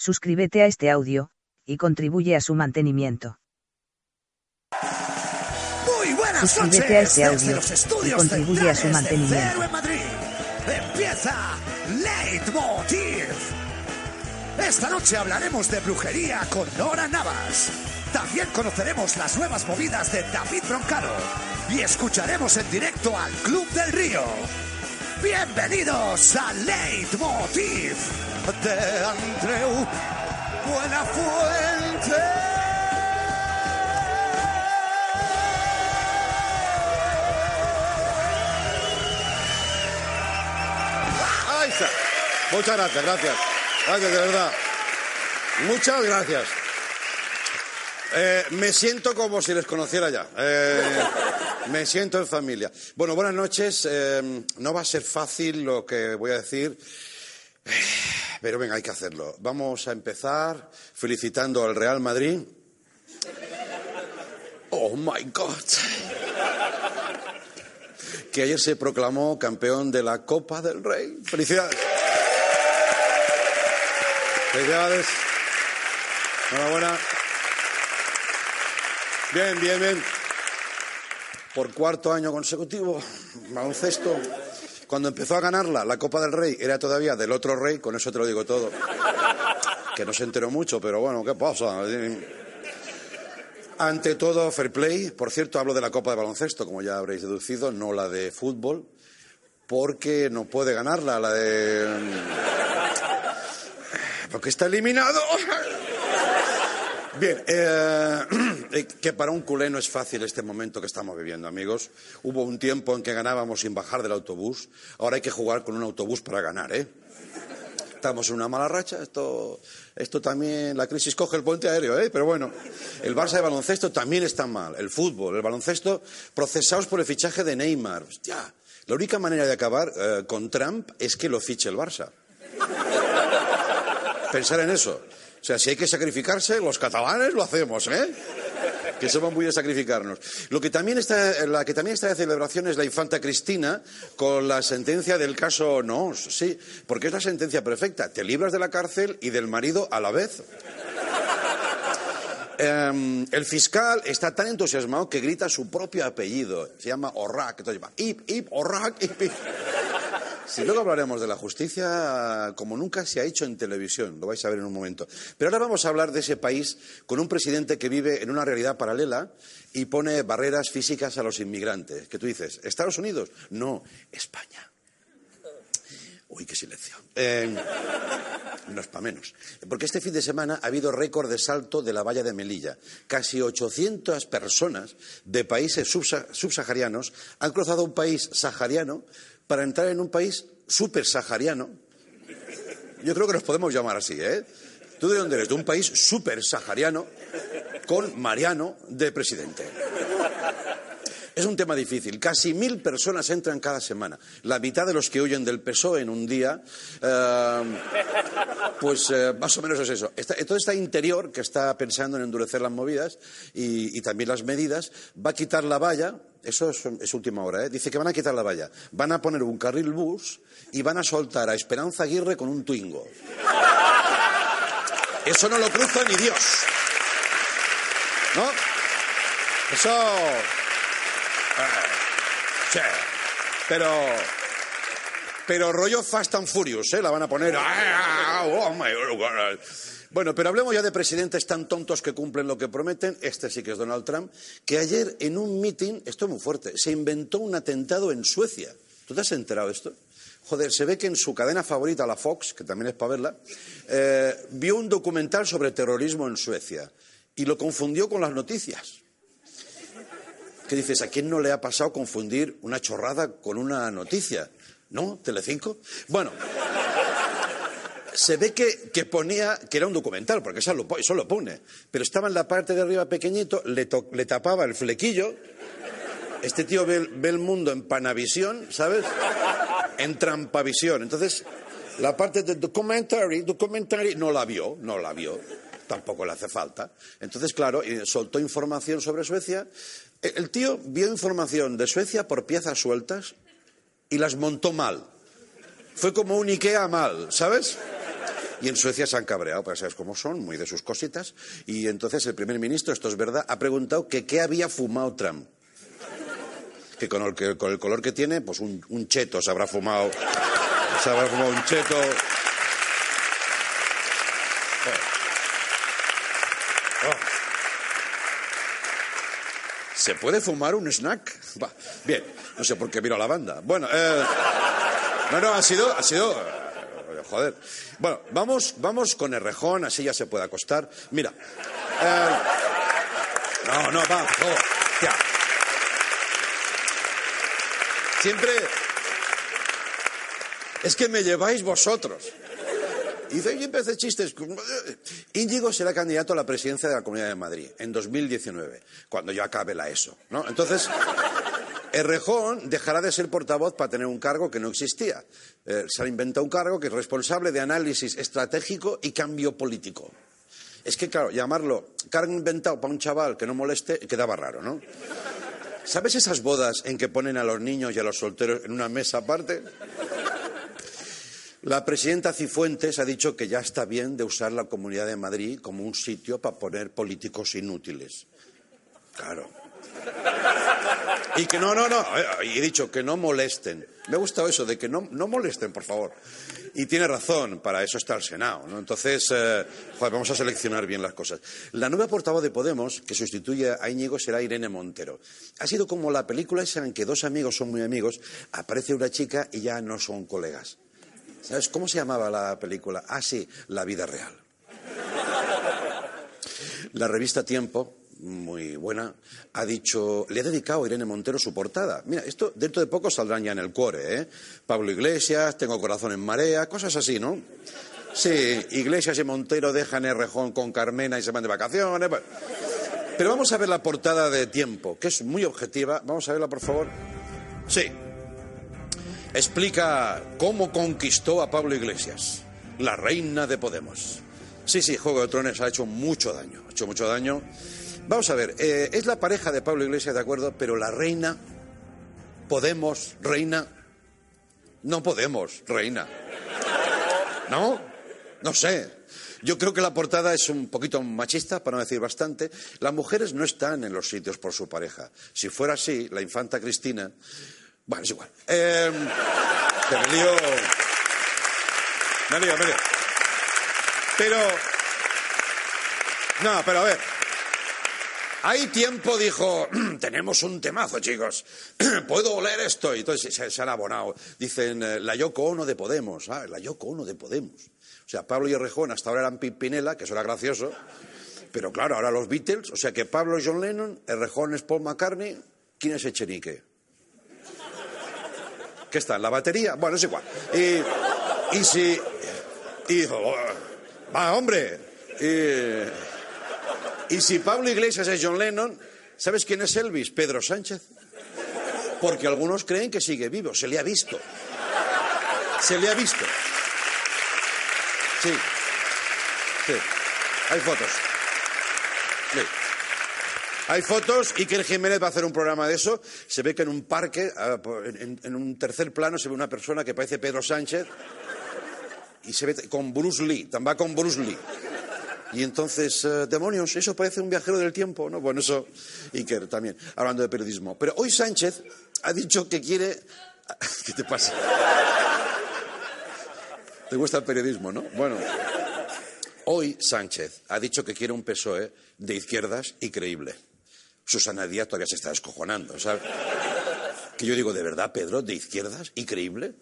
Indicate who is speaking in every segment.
Speaker 1: Suscríbete a este audio, y contribuye a su mantenimiento.
Speaker 2: Muy buenas
Speaker 1: Suscríbete
Speaker 2: noches
Speaker 1: a este audio y contribuye a su mantenimiento.
Speaker 2: En Madrid. Empieza Leitmotiv. Esta noche hablaremos de brujería con Nora Navas. También conoceremos las nuevas movidas de David Broncano y escucharemos en directo al Club del Río. Bienvenidos a Leitmotiv de Andreu Buenafuente.
Speaker 3: Ahí está. Muchas gracias, gracias. Gracias, de verdad. Muchas gracias. Eh, me siento como si les conociera ya. Eh, me siento en familia. Bueno, buenas noches. Eh, no va a ser fácil lo que voy a decir, pero venga, hay que hacerlo. Vamos a empezar felicitando al Real Madrid. Oh my God. Que ayer se proclamó campeón de la Copa del Rey. Felicidades. Felicidades. Enhorabuena. Bien, bien, bien. Por cuarto año consecutivo, baloncesto. Cuando empezó a ganarla, la Copa del Rey era todavía del otro rey, con eso te lo digo todo. Que no se enteró mucho, pero bueno, ¿qué pasa? Ante todo, fair play. Por cierto, hablo de la Copa de Baloncesto, como ya habréis deducido, no la de fútbol, porque no puede ganarla, la de... Porque está eliminado. Bien, eh, que para un culé no es fácil este momento que estamos viviendo, amigos. Hubo un tiempo en que ganábamos sin bajar del autobús. Ahora hay que jugar con un autobús para ganar, ¿eh? Estamos en una mala racha. Esto, esto también, la crisis coge el puente aéreo, ¿eh? Pero bueno, el Barça de baloncesto también está mal. El fútbol, el baloncesto, procesados por el fichaje de Neymar. Hostia, la única manera de acabar eh, con Trump es que lo fiche el Barça. Pensar en eso. O sea, si hay que sacrificarse, los catalanes lo hacemos, ¿eh? Que somos muy de sacrificarnos. Lo que también está, la que también está de celebración es la infanta Cristina con la sentencia del caso Nos, sí, porque es la sentencia perfecta. Te libras de la cárcel y del marido a la vez. Eh, el fiscal está tan entusiasmado que grita su propio apellido. Se llama Orrak. Entonces va, Ip, Ip, Orrak, Ip, Ip. Si luego hablaremos de la justicia como nunca se ha hecho en televisión, lo vais a ver en un momento. Pero ahora vamos a hablar de ese país con un presidente que vive en una realidad paralela y pone barreras físicas a los inmigrantes. Que tú dices, ¿Estados Unidos? No, España. Uy, qué silencio. Eh, no es para menos. Porque este fin de semana ha habido récord de salto de la valla de Melilla. Casi 800 personas de países subsa- subsaharianos han cruzado un país sahariano para entrar en un país supersahariano. Yo creo que nos podemos llamar así, ¿eh? ¿Tú de dónde eres? De un país supersahariano con Mariano de presidente. Es un tema difícil. Casi mil personas entran cada semana. La mitad de los que huyen del PSOE en un día, eh, pues eh, más o menos es eso. Esta- todo este interior que está pensando en endurecer las movidas y, y también las medidas, va a quitar la valla. Eso es, es última hora, ¿eh? Dice que van a quitar la valla. Van a poner un carril bus y van a soltar a Esperanza Aguirre con un Twingo. Eso no lo cruza ni Dios. ¿No? Eso. Sí. Pero. Pero rollo Fast and Furious, ¿eh? La van a poner. ¡Ah! Oh my God. Bueno, pero hablemos ya de presidentes tan tontos que cumplen lo que prometen. Este sí que es Donald Trump, que ayer en un meeting, esto es muy fuerte, se inventó un atentado en Suecia. ¿Tú te has enterado de esto? Joder, se ve que en su cadena favorita, la Fox, que también es para verla, eh, vio un documental sobre terrorismo en Suecia y lo confundió con las noticias. ¿Qué dices? ¿A quién no le ha pasado confundir una chorrada con una noticia? ¿No? ¿Telecinco? Bueno, se ve que, que ponía, que era un documental, porque eso lo, eso lo pone, pero estaba en la parte de arriba pequeñito, le, to- le tapaba el flequillo. Este tío ve, ve el mundo en panavisión, ¿sabes? En trampavisión. Entonces, la parte de documentary, documentary, no la vio, no la vio. Tampoco le hace falta. Entonces, claro, eh, soltó información sobre Suecia. Eh, El tío vio información de Suecia por piezas sueltas y las montó mal. Fue como un Ikea mal, ¿sabes? Y en Suecia se han cabreado, para sabes cómo son, muy de sus cositas. Y entonces el primer ministro, esto es verdad, ha preguntado que qué había fumado Trump. Que con el, que- con el color que tiene, pues un, un cheto se habrá fumado. Se habrá fumado un cheto. ¿Se puede fumar un snack? Bien, no sé por qué miro a la banda. Bueno, eh, no, no, ha sido, ha sido, eh, joder. Bueno, vamos, vamos con el rejón, así ya se puede acostar. Mira, eh, no, no, va, no, ya. Siempre, es que me lleváis vosotros. Y y empecé chistes. Íñigo será candidato a la presidencia de la Comunidad de Madrid en 2019, cuando yo acabe la ESO. ¿no? Entonces, Errejón dejará de ser portavoz para tener un cargo que no existía. Eh, se ha inventado un cargo que es responsable de análisis estratégico y cambio político. Es que, claro, llamarlo cargo inventado para un chaval que no moleste quedaba raro, ¿no? ¿Sabes esas bodas en que ponen a los niños y a los solteros en una mesa aparte? La presidenta Cifuentes ha dicho que ya está bien de usar la Comunidad de Madrid como un sitio para poner políticos inútiles. Claro. Y que no, no, no. Y he dicho que no molesten. Me ha gustado eso de que no, no molesten, por favor. Y tiene razón, para eso está el Senado. ¿no? Entonces, eh, joder, vamos a seleccionar bien las cosas. La nueva portavoz de Podemos, que sustituye a Íñigo, será Irene Montero. Ha sido como la película esa en que dos amigos son muy amigos, aparece una chica y ya no son colegas. ¿Sabes cómo se llamaba la película? Ah, sí, La vida real. La revista Tiempo, muy buena, ha dicho, le ha dedicado a Irene Montero su portada. Mira, esto dentro de poco saldrán ya en el cuore, ¿eh? Pablo Iglesias, Tengo corazón en marea, cosas así, ¿no? Sí, Iglesias y Montero dejan el rejón con Carmena y se van de vacaciones. Pero vamos a ver la portada de Tiempo, que es muy objetiva. Vamos a verla, por favor. Sí. Explica cómo conquistó a Pablo Iglesias, la reina de Podemos. Sí, sí, Juego de Tronos ha hecho mucho daño, ha hecho mucho daño. Vamos a ver, eh, es la pareja de Pablo Iglesias, de acuerdo, pero la reina, Podemos, reina, no podemos, reina. ¿No? No sé. Yo creo que la portada es un poquito machista, para no decir bastante. Las mujeres no están en los sitios por su pareja. Si fuera así, la infanta Cristina. Bueno, es igual. Que me lío. Me lío, me lío. Pero. No, pero a ver. Hay tiempo dijo, tenemos un temazo, chicos. Puedo oler esto. Y entonces se, se han abonado. Dicen, eh, la Yoko Ono de Podemos. Ah, la Yoko Ono de Podemos. O sea, Pablo y Rejón hasta ahora eran Pimpinela, que eso era gracioso. Pero claro, ahora los Beatles. O sea, que Pablo es John Lennon, Rejón es Paul McCartney. ¿Quién es Echenique? ¿Qué está? ¿En la batería? Bueno, es igual. Y, y si... Y, oh, va, hombre. Y, y si Pablo Iglesias es John Lennon, ¿sabes quién es Elvis? Pedro Sánchez. Porque algunos creen que sigue vivo. Se le ha visto. Se le ha visto. Sí. Sí. Hay fotos. Sí. Hay fotos, Iker Jiménez va a hacer un programa de eso. Se ve que en un parque, ah, en un tercer plano, se ve una persona que parece Pedro Sánchez y se ve con Bruce Lee, también va con Bruce Lee. Y entonces, eh, demonios, eso parece un viajero del tiempo, ¿no? Bueno, eso, Iker también, hablando de periodismo. Pero hoy Sánchez ha dicho que quiere... ¿Qué te pasa? ¿Te gusta el periodismo, no? Bueno, hoy Sánchez ha dicho que quiere un PSOE de izquierdas y creíble. Susana Díaz todavía se está descojonando, ¿sabes? Que yo digo, ¿de verdad, Pedro, de izquierdas y creíble?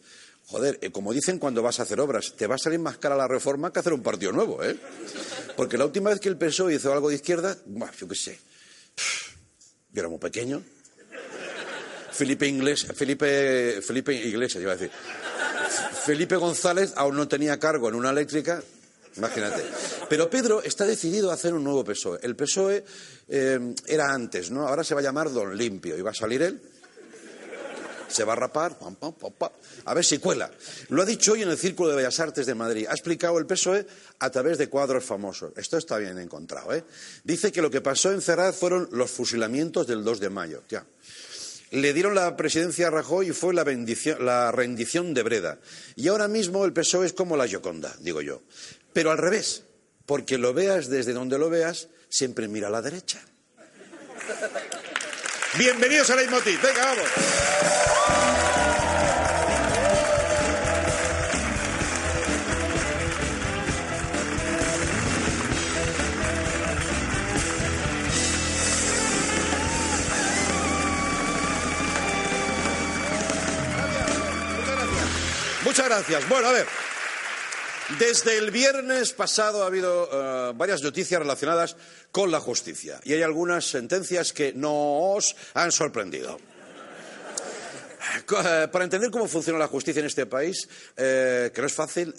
Speaker 3: Joder, eh, como dicen cuando vas a hacer obras, te va a salir más cara la reforma que hacer un partido nuevo, ¿eh? Porque la última vez que el PSOE hizo algo de izquierda, buah, yo qué sé, yo era muy pequeño. Felipe Iglesias, Felipe, Felipe Iglesias, iba a decir. Felipe González aún no tenía cargo en una eléctrica, imagínate. Pero Pedro está decidido a hacer un nuevo PSOE. El PSOE eh, era antes, ¿no? Ahora se va a llamar Don Limpio y va a salir él. Se va a rapar, a ver si cuela. Lo ha dicho hoy en el Círculo de Bellas Artes de Madrid. Ha explicado el PSOE a través de cuadros famosos. Esto está bien encontrado, ¿eh? Dice que lo que pasó en Ferraz fueron los fusilamientos del 2 de mayo. Ya. Le dieron la presidencia a Rajoy y fue la, la rendición de Breda. Y ahora mismo el PSOE es como la Gioconda, digo yo. Pero al revés, porque lo veas desde donde lo veas, siempre mira a la derecha. Bienvenidos a Leitmotiv. Venga, vamos. Muchas gracias. Bueno, a ver. Desde el viernes pasado ha habido eh, varias noticias relacionadas con la justicia y hay algunas sentencias que nos han sorprendido. Eh, Para entender cómo funciona la justicia en este país, eh, que no es fácil,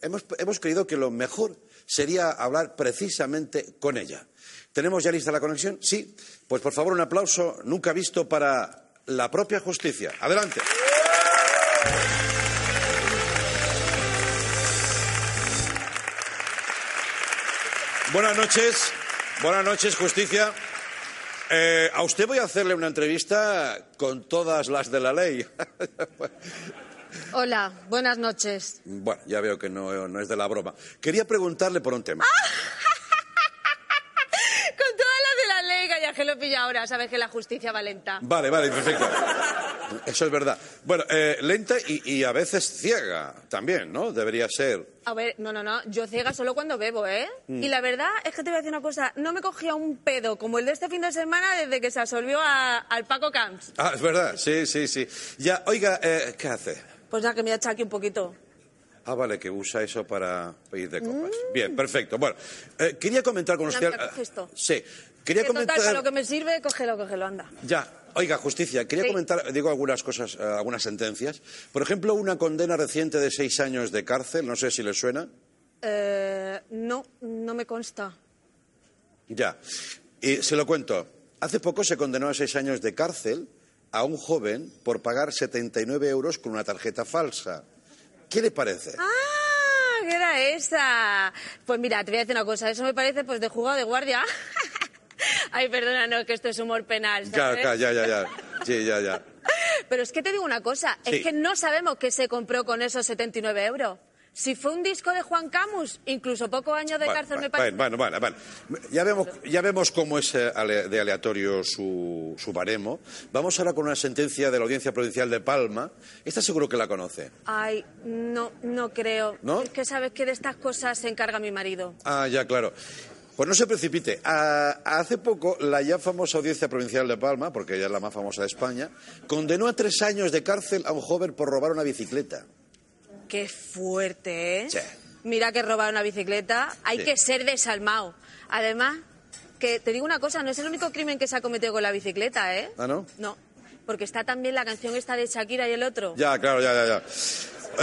Speaker 3: hemos, hemos creído que lo mejor sería hablar precisamente con ella. ¿Tenemos ya lista la conexión? Sí. Pues por favor un aplauso nunca visto para la propia justicia. Adelante. Buenas noches, buenas noches, justicia. Eh, a usted voy a hacerle una entrevista con todas las de la ley.
Speaker 4: Hola, buenas noches.
Speaker 3: bueno, ya veo que no, no es de la broma. Quería preguntarle por un tema.
Speaker 4: Con todas las de la ley, ya que lo pilla ahora, sabes que la justicia va lenta.
Speaker 3: Vale, vale, perfecto. Eso es verdad. Bueno, eh, lenta y, y a veces ciega también, ¿no? Debería ser.
Speaker 4: A ver, no, no, no, yo ciega solo cuando bebo, ¿eh? Y la verdad es que te voy a decir una cosa, no me cogía un pedo como el de este fin de semana desde que se absolvió a- al Paco Camps.
Speaker 3: Ah, es verdad, sí, sí, sí. Ya, oiga, eh, ¿qué hace?
Speaker 4: Pues ya que me ha echado aquí un poquito.
Speaker 3: Ah, vale, que usa eso para ir de copas. Bien, perfecto. Bueno, eh, quería comentar con usted. Sí, quería
Speaker 4: Que total,
Speaker 3: comentar.
Speaker 4: para lo que me sirve, cógelo, cógelo, anda.
Speaker 3: Ya, oiga, justicia, quería
Speaker 4: Sí.
Speaker 3: comentar, digo algunas cosas, eh, algunas sentencias. Por ejemplo, una condena reciente de seis años de cárcel, no sé si le suena.
Speaker 4: Eh, no, no me consta.
Speaker 3: Ya. Y se lo cuento. Hace poco se condenó a seis años de cárcel a un joven por pagar 79 euros con una tarjeta falsa. ¿Qué le parece?
Speaker 4: ¡Ah! ¿Qué era esa? Pues mira, te voy a decir una cosa, eso me parece pues de jugado de guardia. Ay, perdona, no, que esto es humor penal,
Speaker 3: Ya,
Speaker 4: ¿sabes?
Speaker 3: ya, ya, ya, ya. Sí, ya, ya.
Speaker 4: Pero es que te digo una cosa,
Speaker 3: Sí.
Speaker 4: es que no sabemos qué se compró con esos 79 euros. Si fue un disco de Juan Camus, incluso pocos años de cárcel me parece.
Speaker 3: Bueno, bueno, bueno. Ya vemos, ya vemos cómo es eh, de aleatorio su, su baremo. Vamos ahora con una sentencia de la Audiencia Provincial de Palma. Esta seguro que la conoce.
Speaker 4: Ay, no, no creo.
Speaker 3: ¿No?
Speaker 4: Es que sabes que de estas cosas se encarga mi marido.
Speaker 3: Ah, ya, claro. Pues no se precipite. Hace poco, la ya famosa Audiencia Provincial de Palma, porque ella es la más famosa de España, condenó a tres años de cárcel a un joven por robar una bicicleta.
Speaker 4: Qué fuerte, ¿eh?
Speaker 3: Sí.
Speaker 4: Mira que robar una bicicleta, hay
Speaker 3: Sí.
Speaker 4: que ser desalmado. Además, que te digo una cosa, no es el único crimen que se ha cometido con la bicicleta, ¿eh?
Speaker 3: ¿Ah, no?
Speaker 4: No, porque está también la canción esta de Shakira y el otro.
Speaker 3: Ya, claro, ya, ya, ya.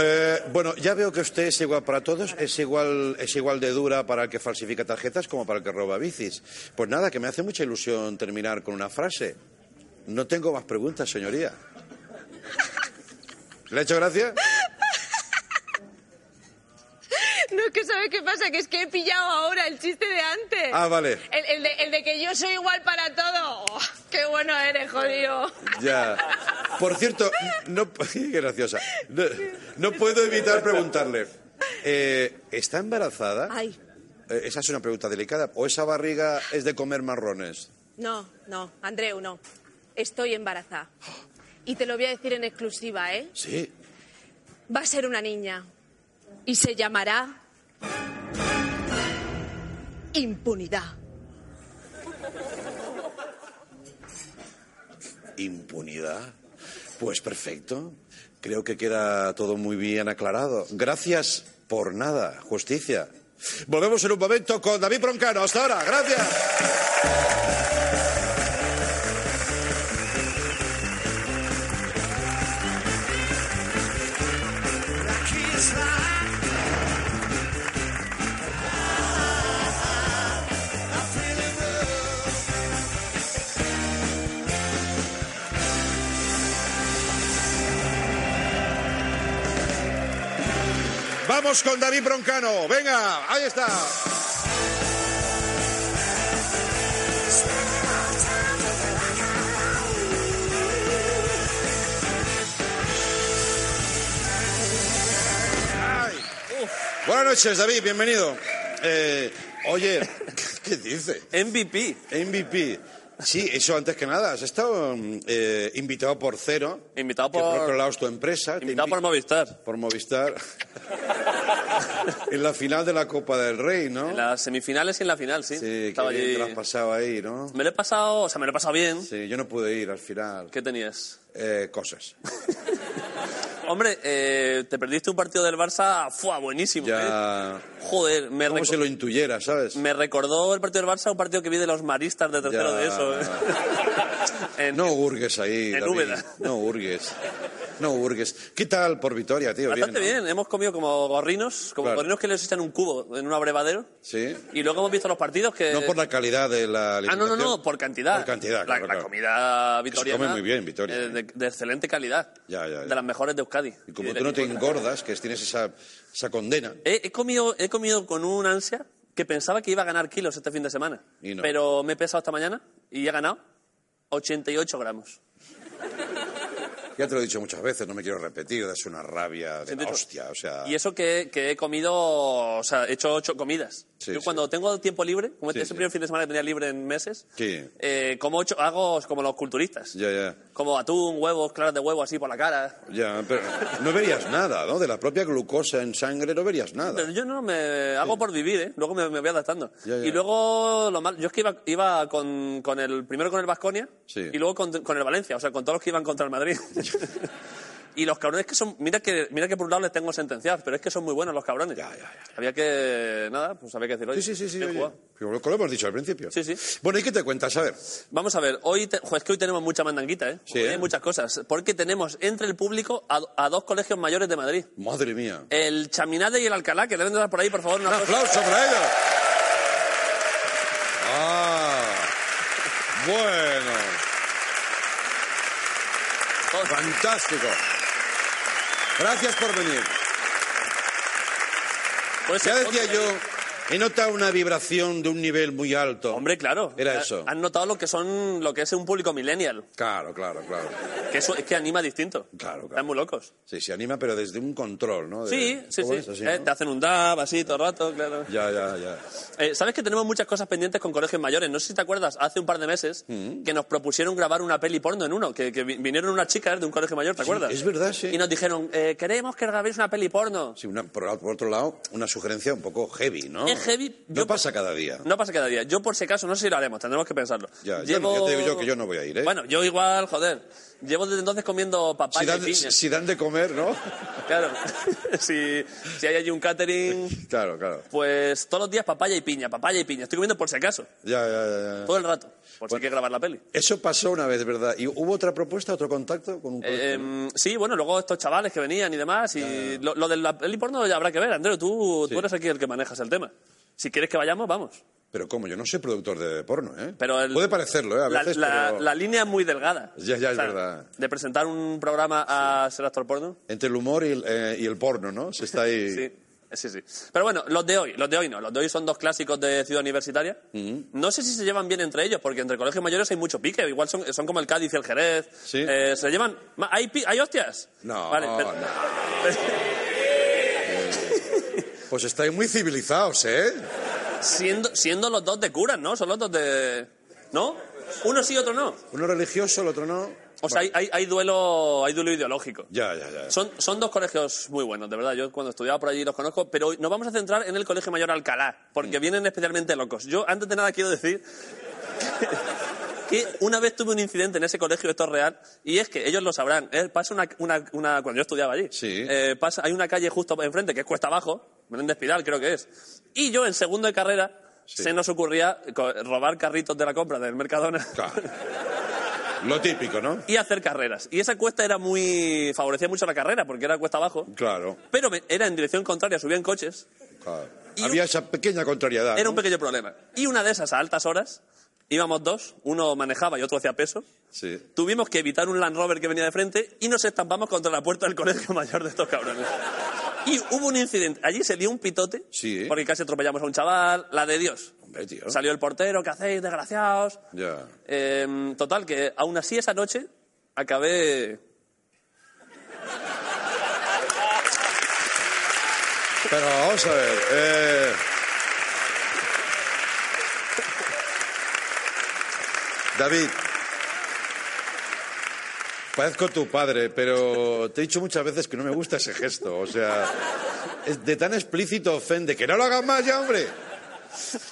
Speaker 3: Eh, bueno, ya veo que usted es igual para todos, es igual, es igual de dura para el que falsifica tarjetas como para el que roba bicis. Pues nada, que me hace mucha ilusión terminar con una frase. No tengo más preguntas, señoría. ¿Le ha hecho gracia?
Speaker 4: Es que ¿sabes qué pasa? Que es que he pillado ahora el chiste de antes.
Speaker 3: Ah, vale.
Speaker 4: El, el de, el de que yo soy igual para todo. Oh, ¡Qué bueno eres, jodido!
Speaker 3: Ya. Por cierto, no, qué graciosa. No, no puedo evitar preguntarle. eh, ¿Está embarazada?
Speaker 4: Ay,
Speaker 3: Eh, esa es una pregunta delicada. ¿O esa barriga es de comer marrones?
Speaker 4: no, no, Andreu, no. Estoy embarazada. Y te lo voy a decir en exclusiva, ¿eh?
Speaker 3: Sí.
Speaker 4: Va a ser una niña. Y se llamará... Impunidad.
Speaker 3: Impunidad. Pues perfecto. Creo que queda todo muy bien aclarado. Gracias por nada, justicia. Volvemos en un momento con David Broncano. Hasta ahora. Gracias. Vamos con David Broncano. Venga, ahí está. Buenas noches, David, bienvenido. Eh, oye, ¿qué, qué dice?
Speaker 5: MVP.
Speaker 3: MVP. Sí, eso antes que nada. Has estado eh, invitado por Cero.
Speaker 5: Invitado
Speaker 3: que por
Speaker 5: por-
Speaker 3: otro lado es tu empresa.
Speaker 5: Invitado
Speaker 3: invi-
Speaker 5: por Movistar.
Speaker 3: por Movistar. en la final de la Copa del Rey, ¿no?
Speaker 5: En las semifinales y en la final, sí.
Speaker 3: Sí, que
Speaker 5: Estaba
Speaker 3: bien te
Speaker 5: allí.
Speaker 3: lo has pasado ahí, ¿no?
Speaker 5: Me lo he pasado, o sea, me lo he pasado bien.
Speaker 3: Sí, yo no pude ir al final.
Speaker 5: ¿Qué tenías?
Speaker 3: Eh, cosas.
Speaker 5: Hombre, eh, te perdiste un partido del Barça, ¡fua! Buenísimo. ¿eh? Joder, me,
Speaker 3: Como se lo intuyera, ¿sabes?
Speaker 5: me recordó el partido del Barça un partido que vi de los maristas de tercero
Speaker 3: Ya.
Speaker 5: de eso. ¿eh? En-
Speaker 3: No hurgues ahí,
Speaker 5: En
Speaker 3: David.
Speaker 5: Úbeda.
Speaker 3: No hurgues. No hurgues. ¿Qué tal por Vitoria, tío?
Speaker 5: Bastante
Speaker 3: ¿no?
Speaker 5: bien, hemos comido como gorrinos, como
Speaker 3: Claro.
Speaker 5: gorrinos que les echan un cubo en un abrevadero.
Speaker 3: Sí.
Speaker 5: Y luego hemos visto los partidos que...
Speaker 3: No por la calidad de la
Speaker 5: Ah, no, no,
Speaker 3: alimentación.
Speaker 5: no, por cantidad.
Speaker 3: Por cantidad,
Speaker 5: La,
Speaker 3: claro,
Speaker 5: la
Speaker 3: claro.
Speaker 5: comida
Speaker 3: Que se
Speaker 5: vitoriana.
Speaker 3: come muy bien, Vitoria,
Speaker 5: eh,
Speaker 3: ¿eh?
Speaker 5: De, de excelente calidad.
Speaker 3: Ya, ya, ya.
Speaker 5: De las mejores de Euskadi.
Speaker 3: Y como
Speaker 5: Y
Speaker 3: tú no te engordas, que tienes esa, esa condena,
Speaker 5: He, he comido, he comido con un ansia que pensaba que iba a ganar kilos este fin de semana.
Speaker 3: Y no.
Speaker 5: Pero me he pesado esta mañana y he ganado 88 gramos.
Speaker 3: Ya te lo he dicho muchas veces, no me quiero repetir, es una rabia de la hostia, o sea...
Speaker 5: Y eso que, que he comido, o sea, he hecho ocho comidas.
Speaker 3: Sí,
Speaker 5: Yo
Speaker 3: sí.
Speaker 5: cuando tengo tiempo libre, como este
Speaker 3: sí.
Speaker 5: primer fin de semana que tenía libre en meses, eh, como ocho, hago como los culturistas.
Speaker 3: Ya, ya,
Speaker 5: Como atún, huevos, claras de huevo así por la cara.
Speaker 3: ya, pero no verías nada, ¿no? De la propia glucosa en sangre no verías nada.
Speaker 5: Pero yo no me hago por vivir, ¿eh? Luego me, me voy adaptando.
Speaker 3: Ya, ya.
Speaker 5: Y luego, lo mal, yo es que iba, iba con, con el, primero con el Vasconia
Speaker 3: Sí.
Speaker 5: y luego con, con el Valencia, o sea, con todos los que iban contra el Madrid. y los cabrones que son, mira que, mira que por un lado les tengo sentenciados, pero es que son muy buenos los cabrones.
Speaker 3: Ya, ya, ya.
Speaker 5: Había que, nada, pues había que decirlo.
Speaker 3: Sí, sí, sí, sí. oye. Lo que lo hemos dicho al principio.
Speaker 5: Sí, sí.
Speaker 3: Bueno, ¿y qué te cuentas? A ver.
Speaker 5: Vamos a ver, hoy, te- jo, es que hoy tenemos mucha mandanguita, ¿eh?
Speaker 3: Sí,
Speaker 5: Hoy
Speaker 3: ¿eh?
Speaker 5: Hay muchas cosas, porque tenemos entre el público a, a dos colegios mayores de Madrid.
Speaker 3: Madre mía.
Speaker 5: El Chaminade y el Alcalá, que deben de dar por ahí, por favor,
Speaker 3: Un aplauso para ellos. Ah, bueno, fantástico. Gracias por venir.
Speaker 5: Puede
Speaker 3: Ya decía yo. He notado una vibración de un nivel muy alto.
Speaker 5: Hombre, claro.
Speaker 3: Era
Speaker 5: Ha-
Speaker 3: eso.
Speaker 5: Han notado lo que son, lo que es un público millennial.
Speaker 3: Claro, claro, claro.
Speaker 5: Que eso es que anima distinto.
Speaker 3: Claro, claro.
Speaker 5: Están muy locos.
Speaker 3: Sí, se anima, pero desde un control, ¿no? De-
Speaker 5: Sí, sí,
Speaker 3: ¿cómo
Speaker 5: sí.
Speaker 3: Así,
Speaker 5: Eh,
Speaker 3: ¿no?
Speaker 5: Te hacen un dab así todo el rato, claro.
Speaker 3: Ya, ya, ya.
Speaker 5: Eh, ¿Sabes que tenemos muchas cosas pendientes con colegios mayores? No sé si te acuerdas, hace un par de meses
Speaker 3: Mm.
Speaker 5: que nos propusieron grabar una peli porno en uno, que, que vi- vinieron unas chicas de un colegio mayor, ¿te
Speaker 3: Sí,
Speaker 5: acuerdas?
Speaker 3: es verdad, sí.
Speaker 5: Y nos dijeron, eh, queremos que grabéis una peli porno.
Speaker 3: Sí, una- por, por otro lado, una sugerencia un poco heavy, ¿no?
Speaker 5: Es heavy.
Speaker 3: No pasa cada día.
Speaker 5: No pasa cada día. Yo, por si acaso, no sé si lo haremos, tendremos que pensarlo.
Speaker 3: Ya, ya no, ya te digo yo que yo no voy a ir, ¿eh?
Speaker 5: Bueno, yo igual, joder. Llevo desde entonces comiendo
Speaker 3: si,
Speaker 5: papaya
Speaker 3: dan,
Speaker 5: y piña.
Speaker 3: si dan de comer, ¿no?
Speaker 5: Claro. si, si hay allí un catering,
Speaker 3: Claro, claro.
Speaker 5: pues todos los días papaya y piña, papaya y piña. Estoy comiendo por si acaso,
Speaker 3: Ya, ya, ya, ya.
Speaker 5: todo el rato, por si hay que grabar la peli.
Speaker 3: Eso pasó una vez, ¿verdad? ¿Y hubo otra propuesta, otro contacto con un?
Speaker 5: Eh, em, sí, bueno, luego estos chavales que venían y demás. Y lo, lo de la peli porno ya habrá que ver. Andreu, tú,
Speaker 3: Sí.
Speaker 5: tú eres aquí el que manejas el tema. Si quieres que vayamos, vamos.
Speaker 3: Pero como yo no soy productor de porno, ¿eh?
Speaker 5: Pero el-
Speaker 3: Puede parecerlo, ¿eh? A veces,
Speaker 5: la-
Speaker 3: pero
Speaker 5: la línea es muy delgada.
Speaker 3: Ya, ya, es verdad.
Speaker 5: De presentar un programa a ser actor porno.
Speaker 3: entre el humor y el, eh, y el porno, ¿no? Se está ahí...
Speaker 5: Sí, sí, sí. Pero bueno, los de hoy, los de hoy no. Los de hoy son dos clásicos de Ciudad Universitaria. No sé si se llevan bien entre ellos, porque entre colegios mayores hay mucho pique. Igual son, son como el Cádiz y el Jerez.
Speaker 3: Sí.
Speaker 5: Eh, ¿Se llevan? ¿Hay, ¿Hay hostias?
Speaker 3: No,
Speaker 5: Vale, pero-
Speaker 3: no. Pues estáis muy civilizados, ¿eh?
Speaker 5: Siendo, siendo los dos de curas, ¿no? Son los dos de... ¿No? Uno sí, otro no.
Speaker 3: Uno religioso, el otro no.
Speaker 5: O sea, hay, hay, hay duelo, hay duelo ideológico.
Speaker 3: Ya, ya, ya.
Speaker 5: Son, son dos colegios muy buenos, de verdad. Yo cuando estudiaba por allí los conozco, pero hoy nos vamos a centrar en el Colegio Mayor Alcalá,
Speaker 3: Mm.
Speaker 5: porque vienen especialmente locos. Yo, antes de nada, quiero decir que una vez tuve un incidente en ese colegio, esto es real, y es que ellos lo sabrán. eh, pasa una, una, una- cuando yo estudiaba allí,
Speaker 3: Sí.
Speaker 5: eh, pasa, hay una calle justo enfrente que es Cuesta Abajo, Belén de Espiral creo que es, y yo en segundo de carrera
Speaker 3: Sí.
Speaker 5: se nos ocurría robar carritos de la compra del Mercadona
Speaker 3: Claro. Lo típico, ¿no?
Speaker 5: y hacer carreras. Y esa cuesta era muy favorecía mucho la carrera porque era cuesta abajo,
Speaker 3: Claro.
Speaker 5: pero me- era en dirección contraria, subía en coches.
Speaker 3: claro.
Speaker 5: Y
Speaker 3: Había
Speaker 5: un-
Speaker 3: esa pequeña contrariedad.
Speaker 5: Era
Speaker 3: ¿no?
Speaker 5: un pequeño problema. Y una de esas a altas horas íbamos dos, uno manejaba y otro hacía peso.
Speaker 3: Sí.
Speaker 5: Tuvimos que evitar un Land Rover que venía de frente y nos estampamos contra la puerta del colegio mayor de estos cabrones. Y hubo un incidente. Allí se dio un pitote
Speaker 3: Sí.
Speaker 5: porque casi atropellamos a un chaval, la de Dios.
Speaker 3: Hombre, tío.
Speaker 5: Salió el portero, ¿qué hacéis, desgraciados?
Speaker 3: Ya.
Speaker 5: Em, total, que aún así esa noche acabé...
Speaker 3: Pero vamos a ver. eh, David. Parezco tu padre, pero te he dicho muchas veces que no me gusta ese gesto. O sea, es de tan explícito ofende. ¡Que no lo hagas más ya, hombre!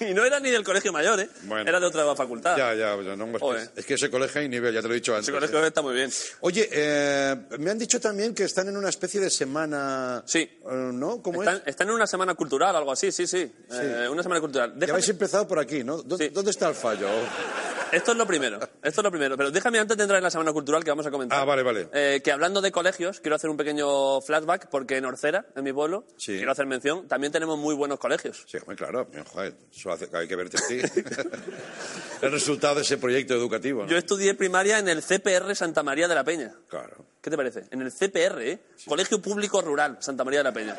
Speaker 5: Y no era ni del colegio mayor, ¿eh?
Speaker 3: Bueno.
Speaker 5: Era de otra facultad.
Speaker 3: Ya, ya, ya, no,
Speaker 5: Joder.
Speaker 3: es que ese colegio hay nivel, ya te lo he dicho antes.
Speaker 5: Ese colegio está muy bien.
Speaker 3: Oye, eh, me han dicho también que están en una especie de semana.
Speaker 5: Sí.
Speaker 3: eh, ¿No? ¿Cómo
Speaker 5: Están,
Speaker 3: es?
Speaker 5: están en una semana cultural, algo así, sí, sí. Eh, una semana cultural.
Speaker 3: Ya
Speaker 5: Déjame-
Speaker 3: habéis empezado por aquí, ¿no? ¿Dó-
Speaker 5: Sí.
Speaker 3: ¿Dónde está el fallo?
Speaker 5: Esto es lo primero, esto es lo primero. Pero déjame antes de entrar en la semana cultural que vamos a comentar.
Speaker 3: Ah, vale, vale.
Speaker 5: Eh, que hablando de colegios, quiero hacer un pequeño flashback porque en Orcera, en mi pueblo,
Speaker 3: Sí.
Speaker 5: quiero hacer mención, también tenemos muy buenos colegios.
Speaker 3: Sí, hombre, claro. Joder, eso hace, hay que verte a ti. el resultado de ese proyecto educativo. ¿no?
Speaker 5: Yo estudié primaria en el CPR Santa María de la Peña.
Speaker 3: Claro.
Speaker 5: ¿Qué te parece? En el CPR, ¿eh? Colegio Público Rural, Santa María de la Peña.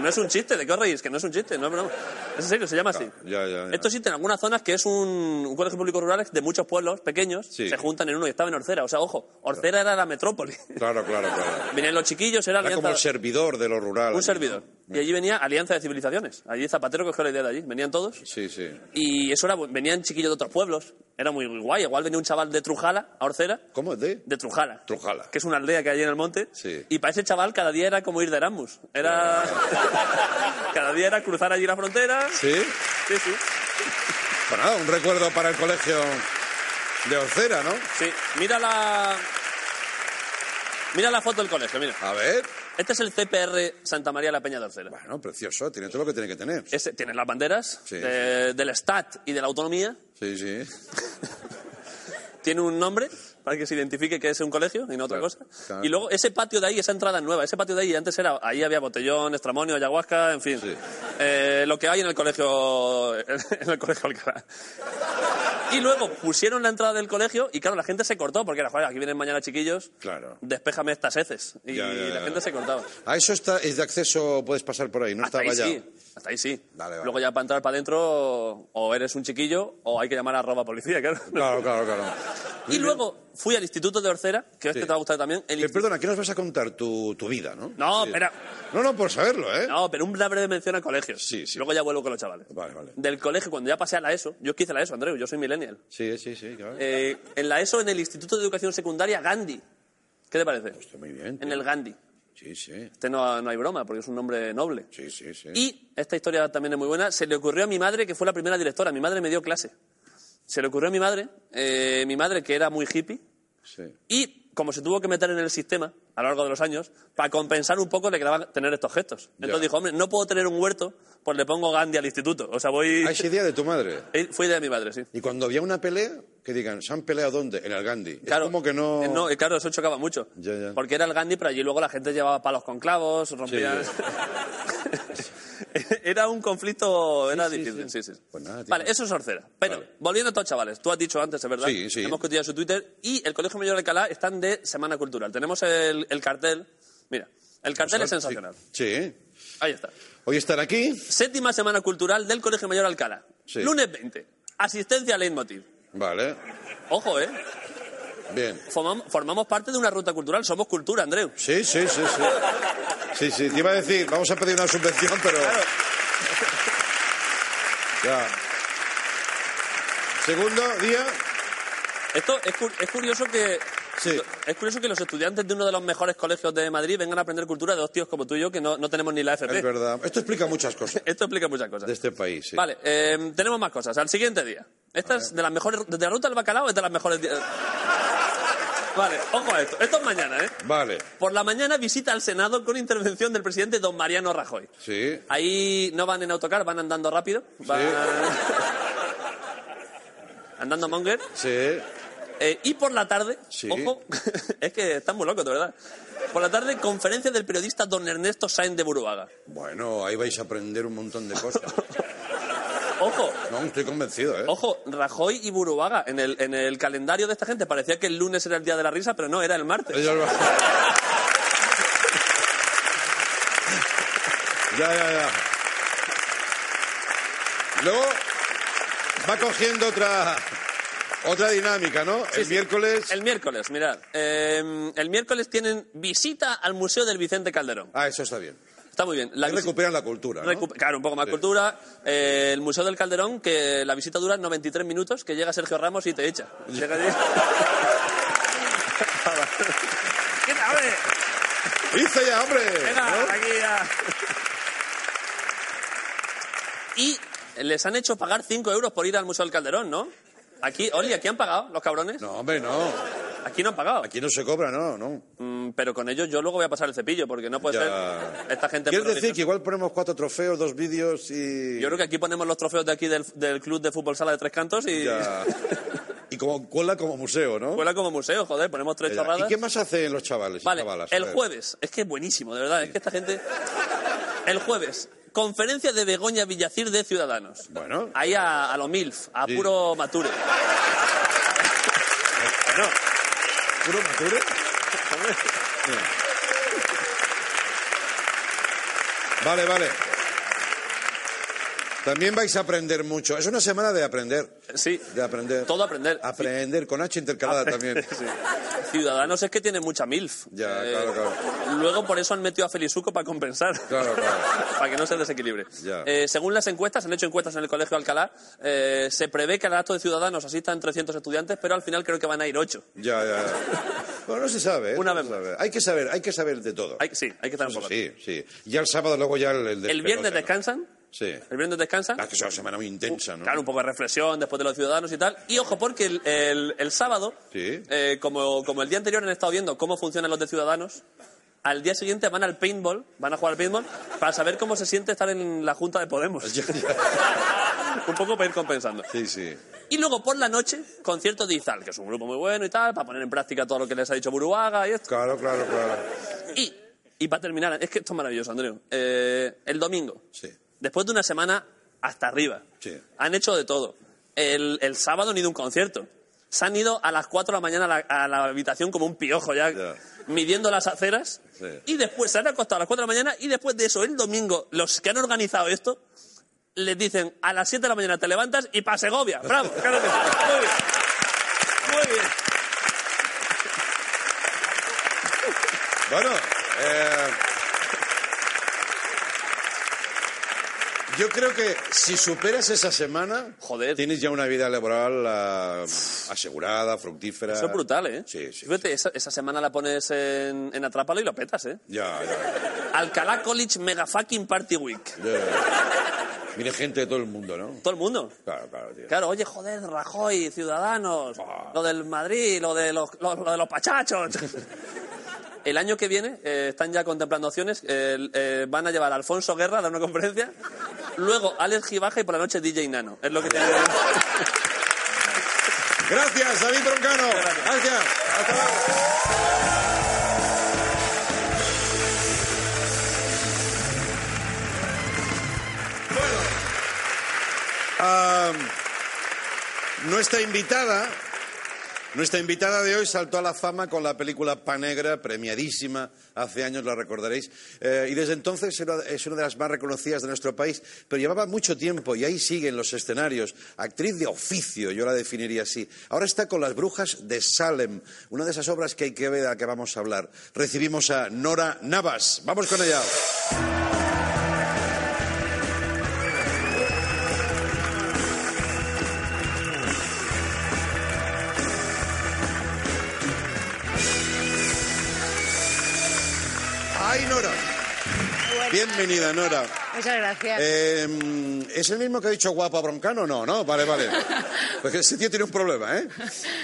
Speaker 5: No es un chiste, ¿de qué os reís? Que no es un chiste, no es broma. Es en serio, se llama así.
Speaker 3: Ya, ya, ya.
Speaker 5: Esto existe en algunas zonas que es un, un colegio público rural de muchos pueblos pequeños,
Speaker 3: Sí.
Speaker 5: se juntan en uno y estaba en Orcera. O sea, ojo, Orcera era la metrópoli.
Speaker 3: Claro, claro, claro.
Speaker 5: Venían los chiquillos, era
Speaker 3: Era
Speaker 5: alianza...
Speaker 3: como el servidor de lo rural.
Speaker 5: Un servidor.
Speaker 3: ¿no?
Speaker 5: Y allí venía Alianza de Civilizaciones. Allí Zapatero cogió la idea de allí. Venían todos.
Speaker 3: Sí, sí.
Speaker 5: Y eso era... Venían chiquillos de otros pueblos. Era muy guay. Igual venía un chaval de Trujala a Orcera.
Speaker 3: ¿Cómo? ¿De?
Speaker 5: De Trujala.
Speaker 3: Trujala.
Speaker 5: Que es una aldea que hay en el monte.
Speaker 3: Sí.
Speaker 5: Y para ese chaval cada día era como ir de Erasmus. Era... cada día era cruzar allí la frontera.
Speaker 3: ¿Sí?
Speaker 5: Sí, sí.
Speaker 3: Nada, un recuerdo para el colegio de Orcera, ¿no?
Speaker 5: Sí. Mira la... Mira la foto del colegio, mira.
Speaker 3: A ver.
Speaker 5: Este es el CPR Santa María la Peña de Orcera.
Speaker 3: Bueno, precioso. Tiene todo lo que tiene que tener.
Speaker 5: Ese, tiene las banderas
Speaker 3: Sí,
Speaker 5: de- del Stat y de la autonomía.
Speaker 3: Sí, sí.
Speaker 5: tiene un nombre para que se identifique que es un colegio y no otra
Speaker 3: Claro,
Speaker 5: cosa.
Speaker 3: claro.
Speaker 5: Y luego ese patio de ahí, esa entrada nueva, ese patio de ahí antes era, ahí había botellón, estramonio, ayahuasca, en fin.
Speaker 3: Sí.
Speaker 5: Eh, lo que hay en el colegio, en el colegio Alcalá. Y luego pusieron la entrada del colegio y claro, la gente se cortó porque era, joder, aquí vienen mañana chiquillos,
Speaker 3: Claro.
Speaker 5: despéjame estas heces. Y
Speaker 3: Ya, ya,
Speaker 5: la
Speaker 3: ya.
Speaker 5: gente se cortaba.
Speaker 3: A eso está, es de acceso, puedes pasar por ahí, no
Speaker 5: Hasta
Speaker 3: está
Speaker 5: ahí
Speaker 3: vallado.
Speaker 5: sí, hasta ahí sí.
Speaker 3: Vale, vale.
Speaker 5: Luego ya para entrar para adentro o eres un chiquillo o hay que llamar a policía, claro.
Speaker 3: Claro, claro, claro.
Speaker 5: Y luego fui al Instituto de Orcera, que este
Speaker 3: Sí.
Speaker 5: te va a gustar también. El instituto-
Speaker 3: perdona, ¿qué nos vas a contar? Tu, tu vida, ¿no?
Speaker 5: No,
Speaker 3: Sí.
Speaker 5: espera.
Speaker 3: No, no, por saberlo, ¿eh?
Speaker 5: No, pero una breve mención a colegios.
Speaker 3: Sí, sí.
Speaker 5: Luego ya vuelvo con los chavales.
Speaker 3: Vale, vale.
Speaker 5: Del colegio, cuando ya pasé a la ESO, yo es que hice la ESO, Andreu, yo soy millennial.
Speaker 3: Sí, sí, sí, claro.
Speaker 5: Eh, en la ESO, en el Instituto de Educación Secundaria Gandhi. ¿Qué te parece?
Speaker 3: Está muy bien.
Speaker 5: En el Gandhi.
Speaker 3: Sí, sí.
Speaker 5: Este no, no hay broma, porque es un nombre noble.
Speaker 3: Sí, sí, sí.
Speaker 5: Y esta historia también es muy buena. Se le ocurrió a mi madre, que fue la primera directora. Mi madre me dio clase. Se le ocurrió a mi madre, eh, mi madre que era muy hippie,
Speaker 3: Sí.
Speaker 5: y como se tuvo que meter en el sistema a lo largo de los años, para compensar un poco le quedaba tener estos gestos. Entonces
Speaker 3: Ya.
Speaker 5: dijo, hombre, no puedo tener un huerto, pues le pongo Gandhi al instituto. O sea, voy...
Speaker 3: Ah, esa idea de tu madre.
Speaker 5: Eh, Fue idea de mi madre, sí.
Speaker 3: Y cuando había una pelea, que digan, ¿se han peleado dónde? En el Gandhi.
Speaker 5: Claro,
Speaker 3: es como que no...
Speaker 5: eh, no, eh, claro, eso chocaba mucho.
Speaker 3: Ya, ya.
Speaker 5: Porque era el Gandhi, pero allí luego la gente llevaba palos con clavos, rompían... era un conflicto, era
Speaker 3: sí,
Speaker 5: difícil, sí,
Speaker 3: sí.
Speaker 5: sí.
Speaker 3: Pues nada, tío.
Speaker 5: vale, eso es Orcera. Pero,
Speaker 3: Vale.
Speaker 5: volviendo a estos chavales, tú has dicho antes, es verdad,
Speaker 3: Sí, sí.
Speaker 5: hemos cotillado su Twitter, y el Colegio Mayor de Alcalá están de Semana Cultural. Tenemos el, el cartel, mira, el cartel es sensacional.
Speaker 3: Sí.
Speaker 5: Ahí está.
Speaker 3: Hoy están aquí.
Speaker 5: Séptima Semana Cultural del Colegio Mayor Alcalá.
Speaker 3: Sí.
Speaker 5: Lunes 20. Asistencia a Leitmotiv.
Speaker 3: Vale.
Speaker 5: Ojo, ¿eh?
Speaker 3: Bien.
Speaker 5: Formamos, formamos parte de una ruta cultural. Somos cultura, Andreu.
Speaker 3: Sí, sí, sí, sí. Sí, sí, te iba a decir, vamos a pedir una subvención, pero... Ya. Segundo día.
Speaker 5: Esto es, cu- es curioso que...
Speaker 3: Sí.
Speaker 5: Es curioso que los estudiantes de uno de los mejores colegios de Madrid vengan a aprender cultura de dos tíos como tú y yo que no, no tenemos ni la FP.
Speaker 3: Es verdad. Esto explica muchas cosas
Speaker 5: Esto explica muchas cosas.
Speaker 3: de este país, sí.
Speaker 5: Vale, eh, tenemos más cosas. Al siguiente día. Esta es de las mejores... ¿De la ruta del bacalao es de las mejores... Vale, ojo a esto. Esto es mañana, ¿eh?
Speaker 3: Vale.
Speaker 5: Por la mañana visita al Senado con intervención del presidente don Mariano Rajoy.
Speaker 3: Sí.
Speaker 5: Ahí no van en autocar, van andando rápido. Van... andando monger.
Speaker 3: Sí.
Speaker 5: Eh, y por la tarde,
Speaker 3: Sí.
Speaker 5: ojo, es que están muy locos, de verdad. Por la tarde, conferencia del periodista don Ernesto Sainz de Buruaga.
Speaker 3: Bueno, ahí vais a aprender un montón de cosas.
Speaker 5: Ojo,
Speaker 3: No, estoy convencido, ¿eh?
Speaker 5: ojo, Rajoy y Buruaga. En el, en el calendario de esta gente parecía que el lunes era el día de la risa, pero no, era el martes.
Speaker 3: Ya, ya, ya. Luego va cogiendo otra otra dinámica, ¿no?
Speaker 5: Sí,
Speaker 3: el
Speaker 5: sí.
Speaker 3: miércoles.
Speaker 5: El miércoles, mirad. eh, el miércoles tienen visita al Museo del Vicente Calderón.
Speaker 3: Ah, eso está bien.
Speaker 5: Está muy bien. La
Speaker 3: recuperan la cultura, ¿no?
Speaker 5: Recu- Claro, un poco más
Speaker 3: Sí.
Speaker 5: cultura. Eh, el Museo del Calderón, que la visita dura 93 minutos, que llega Sergio Ramos y te echa. Llega allí. ¿Qué tal, hombre?
Speaker 3: ¡Hice ya, hombre!
Speaker 5: Venga,
Speaker 3: ¿No?
Speaker 5: aquí ya. Y les han hecho pagar 5 euros por ir al Museo del Calderón, ¿no? Aquí, Oli, ¿aquí han pagado los cabrones?
Speaker 3: No, hombre, no.
Speaker 5: Aquí no han pagado.
Speaker 3: Aquí no se cobra, no, no.
Speaker 5: Mm, pero con ellos yo luego voy a pasar el cepillo, porque no puede
Speaker 3: Ya.
Speaker 5: ser esta gente...
Speaker 3: ¿Quieres decir que igual ponemos cuatro trofeos, dos vídeos y...
Speaker 5: Yo creo que aquí ponemos los trofeos de aquí del, del Club de Fútbol Sala de Tres Cantos y...
Speaker 3: Ya. Y como cuela como museo, ¿no?
Speaker 5: Cuela como museo, joder, ponemos tres chorradas.
Speaker 3: ¿Y qué más hacen los chavales y
Speaker 5: Vale,
Speaker 3: chavalas?
Speaker 5: El jueves, es que es buenísimo, de verdad, es que esta gente... El jueves, conferencia de Begoña Villacir de Ciudadanos.
Speaker 3: Bueno.
Speaker 5: Ahí a, a lo MILF, a
Speaker 3: Sí.
Speaker 5: puro mature. Bueno,
Speaker 3: Vale, vale. También vais a aprender mucho. Es una semana de aprender.
Speaker 5: sí,
Speaker 3: De aprender.
Speaker 5: todo aprender.
Speaker 3: Aprender, con H intercalada también.
Speaker 5: Sí. Ciudadanos es que tiene mucha MILF. Eh,
Speaker 3: Ya, claro, claro.
Speaker 5: Luego por eso han metido a Felizuco para compensar.
Speaker 3: Claro, claro.
Speaker 5: para que no se desequilibre.
Speaker 3: Ya.
Speaker 5: Eh, según las encuestas, han hecho encuestas en el Colegio Alcalá, eh, se prevé que al acto de Ciudadanos asistan 300 estudiantes, pero al final creo que van a ir 8.
Speaker 3: Ya, ya. Bueno, no se sabe. ¿eh?
Speaker 5: Una vez más.
Speaker 3: sabe. Hay que saber, hay que saber de todo.
Speaker 5: Hay, sí, hay que estar un poco.
Speaker 3: sí, sí. Ya el sábado luego ya el, el
Speaker 5: El viernes descansan.
Speaker 3: Sí.
Speaker 5: El viernes descansan.
Speaker 3: Ah, que es una semana muy intensa, ¿no?
Speaker 5: Claro, un poco de reflexión después de los ciudadanos y tal. Y ojo, porque el, el- el sábado,
Speaker 3: Sí.
Speaker 5: eh, como, como el día anterior han estado viendo cómo funcionan los de ciudadanos, al día siguiente van al paintball, van a jugar al paintball, para saber cómo se siente estar en la Junta de Podemos. Un poco para ir compensando.
Speaker 3: Sí, sí.
Speaker 5: Y luego por la noche, concierto de Izal, que es un grupo muy bueno y tal, para poner en práctica todo lo que les ha dicho Buruaga y esto.
Speaker 3: Claro, claro, claro.
Speaker 5: Y, y para terminar, es que esto es maravilloso, Andreu. Eh, el domingo,
Speaker 3: Sí.
Speaker 5: Después de una semana hasta arriba,
Speaker 3: Sí.
Speaker 5: han hecho de todo. El, el sábado han ido a un concierto. Se han ido a las 4 de la mañana a la, a la habitación como un piojo ya, midiendo las aceras.
Speaker 3: Sí.
Speaker 5: Y después se han acostado a las 4 de la mañana y después de eso, el domingo, los que han organizado esto, les dicen a las 7 de la mañana te levantas y para Segovia. ¡Bravo! Claro que sí. Muy bien. Muy bien.
Speaker 3: Bueno, eh, yo creo que si superas esa semana,
Speaker 5: Joder.
Speaker 3: tienes ya una vida laboral ah, asegurada, fructífera.
Speaker 5: Eso es brutal, ¿eh?
Speaker 3: Sí, sí.
Speaker 5: Fíjate, esa, esa semana la pones en, en Atrápalo y lo petas, ¿eh?
Speaker 3: Ya, ya,
Speaker 5: Alcalá College Mega Fucking Party Week.
Speaker 3: ya. Viene gente de todo el mundo, ¿no?
Speaker 5: Todo el mundo.
Speaker 3: Claro, claro, tío.
Speaker 5: Claro, oye, joder, Rajoy, Ciudadanos,
Speaker 3: Ah.
Speaker 5: lo del Madrid, lo de los, lo, lo de los pachachos. El año que viene eh, están ya contemplando opciones. eh, eh, van a llevar a Alfonso Guerra a dar una conferencia. Luego Alex Gibaja y por la noche DJ Nano. Es lo que tienen.
Speaker 3: Gracias, David Broncano. Gracias. Hasta luego. Ah, nuestra invitada, nuestra invitada de hoy saltó a la fama con la película Panegra, premiadísima, hace años la recordaréis, eh, y desde entonces es una de las más reconocidas de nuestro país, pero llevaba mucho tiempo y ahí sigue en los escenarios, actriz de oficio, yo la definiría así. Ahora está con Las Brujas de Salem, una de esas obras que hay que ver de la que vamos a hablar. Recibimos a Nora Navas, vamos con ella. Bienvenida, Nora.
Speaker 6: Muchas gracias.
Speaker 3: Eh, ¿Es el mismo que ha dicho guapa broncano? No, no, vale, vale. Porque ese tío tiene un problema, ¿eh?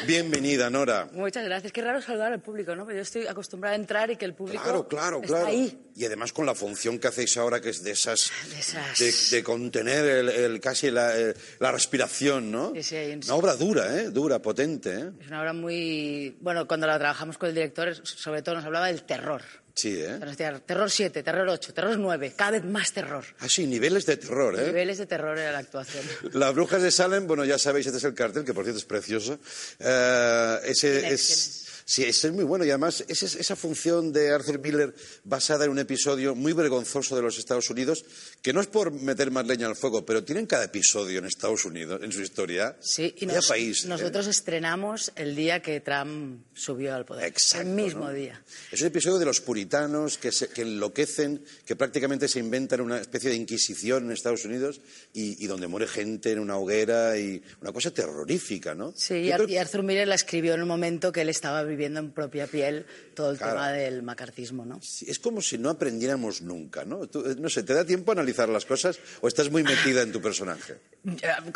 Speaker 3: Bienvenida, Nora.
Speaker 6: Muchas gracias. Qué raro saludar al público, ¿no? Porque yo estoy acostumbrada a entrar y que el público
Speaker 3: Claro, claro,
Speaker 6: está
Speaker 3: claro.
Speaker 6: ahí.
Speaker 3: Y además con la función que hacéis ahora, que es de esas...
Speaker 6: De esas.
Speaker 3: De, de contener el, el- casi la, eh, la respiración, ¿no?
Speaker 6: Sí, sí,
Speaker 3: Una obra dura, ¿eh? Dura, potente, ¿eh?
Speaker 6: Es una obra muy... Bueno, cuando la trabajamos con el director, sobre todo nos hablaba del terror.
Speaker 3: Sí, ¿eh?
Speaker 6: Terror 7, terror 8, terror 9, cada vez más terror.
Speaker 3: Ah, sí, niveles de terror, ¿eh?
Speaker 6: Niveles de terror en la actuación.
Speaker 3: Las brujas de Salem, bueno, ya sabéis, este es el cartel, que por cierto es precioso. Eh, ese
Speaker 6: ¿Quién es?
Speaker 3: es- Sí, ese es muy bueno y además esa, esa función de Arthur Miller basada en un episodio muy vergonzoso de los Estados Unidos, que no es por meter más leña al fuego, pero tienen cada episodio en Estados Unidos, en su historia.
Speaker 6: Sí, y nos-
Speaker 3: país. ¿eh?
Speaker 6: nosotros estrenamos el día que Trump subió al poder.
Speaker 3: Exacto,
Speaker 6: el mismo
Speaker 3: ¿no?
Speaker 6: día.
Speaker 3: Es un episodio de los puritanos que, se- que enloquecen, que prácticamente se inventan una especie de inquisición en Estados Unidos y, y donde muere gente en una hoguera y una cosa terrorífica, ¿no?
Speaker 6: Sí, y,
Speaker 3: creo-
Speaker 6: Arthur Miller la escribió en un momento que él estaba viviendo en propia piel todo el
Speaker 3: Claro.
Speaker 6: tema del macartismo, ¿no?
Speaker 3: Sí, es como si no aprendiéramos nunca, ¿no? Tú, eh, no sé, ¿te da tiempo a analizar las cosas o estás muy metida en tu personaje?